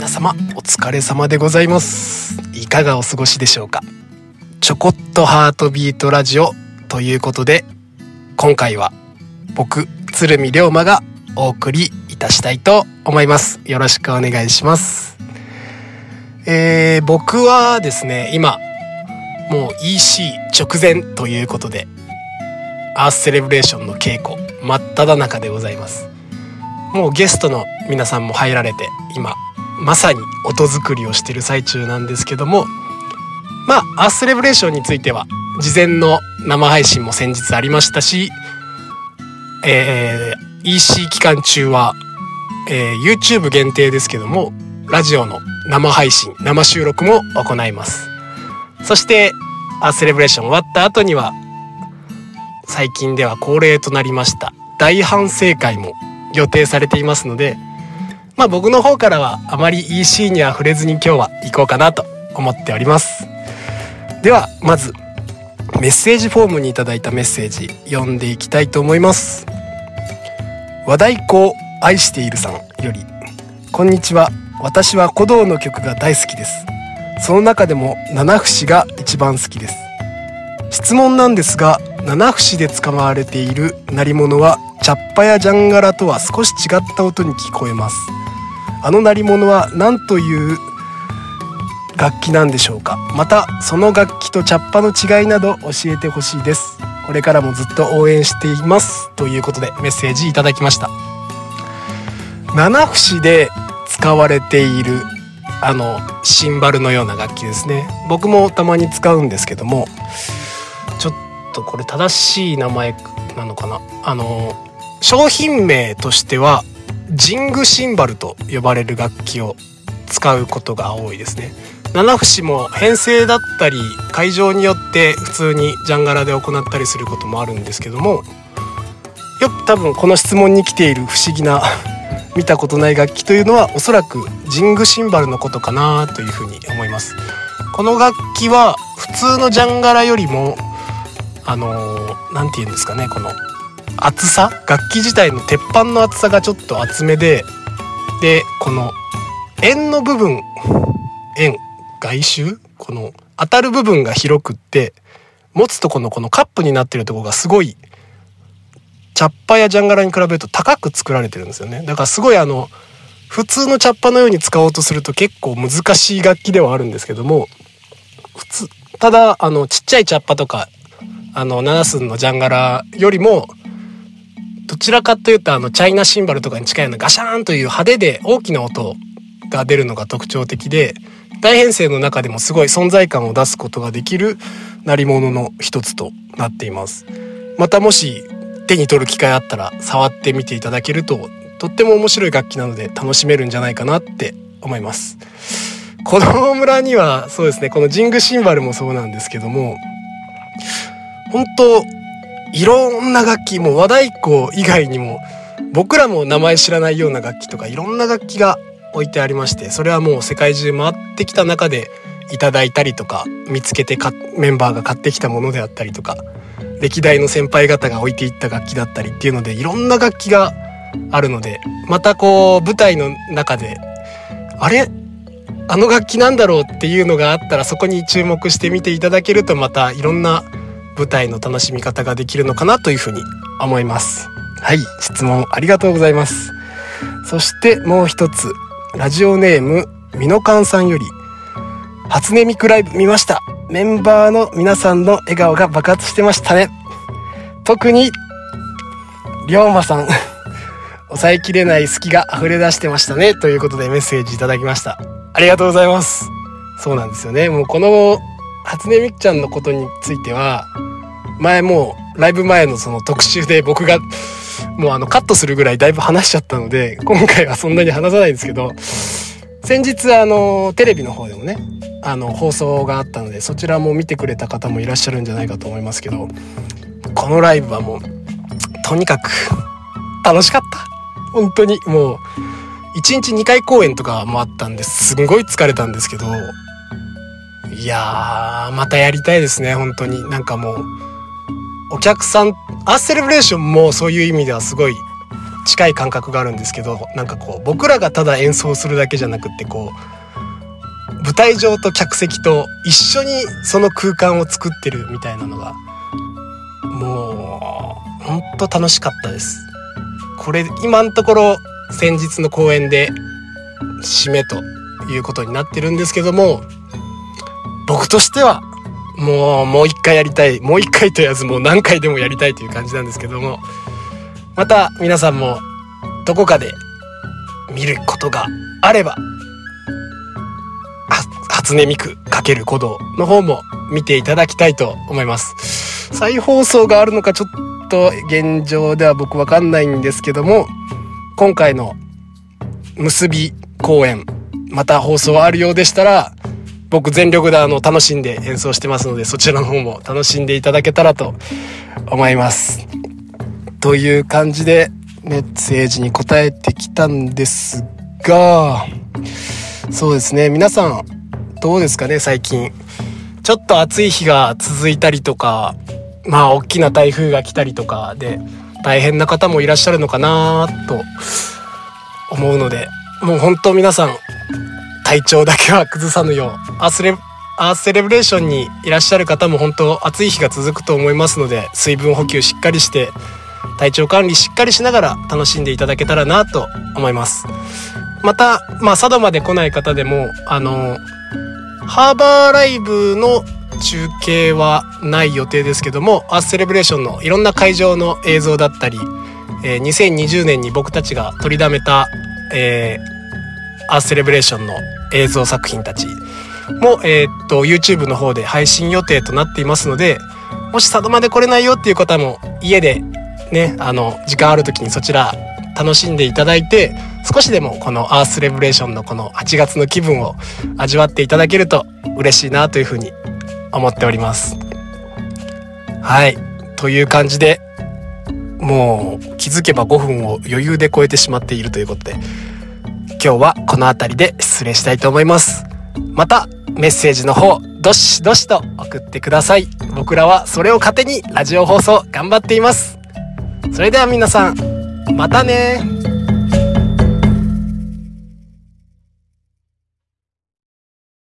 皆様お疲れ様でございます。いかがお過ごしでしょうか。ちょこっとハートビートラジオということで今回は僕鶴見龍馬がお送りいたしたいと思います。よろしくお願いします。えー、僕はですね今もう EC 直前ということでアースセレブレーションの稽古真っ只中でございます。もうゲストの皆さんも入られて今まさに音作りをしてる最中なんですけどもまあアースレブレーションについては事前の生配信も先日ありましたし、えー、EC 期間中は、えー、YouTube 限定ですけどもラジオの生配信生収録も行います。そしてアースレブレーション終わった後には最近では恒例となりました大反省会も予定されていますのでまあ僕の方からはあまり EC には触れずに今日は行こうかなと思っております。ではまずメッセージフォームにいただいたメッセージ読んでいきたいと思います。和太鼓を愛しているさんよりこんにちは。私は鼓動の曲が大好きです。その中でも七節が一番好きです。質問なんですが七節で使われている鳴り物はチャッパやジャンガラとは少し違った音に聞こえます。あの鳴り物は何という楽器なんでしょうか。またその楽器とチャッパの違いなど教えてほしいです。これからもずっと応援していますということでメッセージいただきました。七節で使われているあのシンバルのような楽器ですね。僕もたまに使うんですけどもちょっとこれ正しい名前なのかな。あの商品名としてはジングシンバルと呼ばれる楽器を使うことが多いですね。七節も編成だったり会場によって普通にジャンガラで行ったりすることもあるんですけどもよく多分この質問に来ている不思議な見たことない楽器というのはおそらくジングシンバルのことかなというふうに思います。この楽器は普通のジャンガラよりもあの何、ー、て言うんですかねこの厚さ楽器自体の鉄板の厚さがちょっと厚めででこの円の部分円外周？この当たる部分が広くって持つとこのこのカップになってるとこがすごいチャッパやジャンガラに比べると高く作られてるんですよね。だからすごいあの普通のチャッパのように使おうとすると結構難しい楽器ではあるんですけども普通ただあのちっちゃいチャッパとかあの7寸のジャンガラよりもどちらかというとあのチャイナシンバルとかに近いようなガシャーンという派手で大きな音が出るのが特徴的で大編成の中でもすごい存在感を出すことができる鳴り物の一つとなっています。またもし手に取る機会あったら触ってみていただけるととっても面白い楽器なので楽しめるんじゃないかなって思います。子供村にはそうですねこのジングシンバルもそうなんですけども本当いろんな楽器もう和太鼓以外にも僕らも名前知らないような楽器とかいろんな楽器が置いてありましてそれはもう世界中回ってきた中でいただいたりとか見つけてメンバーが買ってきたものであったりとか歴代の先輩方が置いていった楽器だったりっていうのでいろんな楽器があるのでまたこう舞台の中であれあの楽器なんだろうっていうのがあったらそこに注目して見ていただけるとまたいろんな舞台の楽しみ方ができるのかなというふうに思います。はい。質問ありがとうございます。そしてもう一つ。ラジオネームミノカンさんより。初音ミクライブ見ました。メンバーの皆さんの笑顔が爆発してましたね。特に龍馬さん。抑えきれない好きが溢れ出してましたね。ということでメッセージいただきました。ありがとうございます。そうなんですよね。もうこの初音ミクちゃんのことについては前もうライブ前のその特集で僕がもうあのカットするぐらいだいぶ話しちゃったので今回はそんなに話さないんですけど先日あのテレビの方でもねあの放送があったのでそちらも見てくれた方もいらっしゃるんじゃないかと思いますけどこのライブはもうとにかく楽しかった。本当にもう1日2回公演とかもあったんですんごい疲れたんですけどいやーまたやりたいですね本当に。なんかもうお客さんアースセレブレーションもそういう意味ではすごい近い感覚があるんですけどなんかこう僕らがただ演奏するだけじゃなくってこう舞台上と客席と一緒にその空間を作ってるみたいなのがもうほんと楽しかったです。これ今のところ先日の公演で締めということになってるんですけども僕としてはもうもう一回やりたい。もう一回と言わずもう何回でもやりたいという感じなんですけども。また皆さんもどこかで見ることがあれば初音ミク×鼓動の方も見ていただきたいと思います。再放送があるのかちょっと現状では僕わかんないんですけども今回の結び公演また放送あるようでしたら僕全力であの楽しんで演奏してますのでそちらの方も楽しんでいただけたらと思います。という感じでメッセージに答えてきたんですがそうですね。皆さんどうですかね？最近ちょっと暑い日が続いたりとかまあ大きな台風が来たりとかで大変な方もいらっしゃるのかなと思うのでもう本当皆さん体調だけは崩さぬようアースレアースセレブレーションにいらっしゃる方も本当暑い日が続くと思いますので水分補給しっかりして体調管理しっかりしながら楽しんでいただけたらなと思います。またまあ佐渡まで来ない方でもあのハーバーライブの中継はない予定ですけどもアースセレブレーションのいろんな会場の映像だったり、えー、2020年に僕たちが取りだめた、えー、アースセレブレーションの映像作品たちも、えー、っと YouTube の方で配信予定となっていますのでもし佐渡まで来れないよっていう方も家でねあの時間ある時にそちら楽しんでいただいて少しでもこのアースレブレーションのこの8月の気分を味わっていただけると嬉しいなというふうに思っております。はい。という感じで、もう気づけば5分を余裕で超えてしまっているということで、今日はこの辺りで失礼したいと思います。またメッセージの方、どしどしと送ってください。僕らはそれを糧にラジオ放送頑張っています。それでは皆さん、またね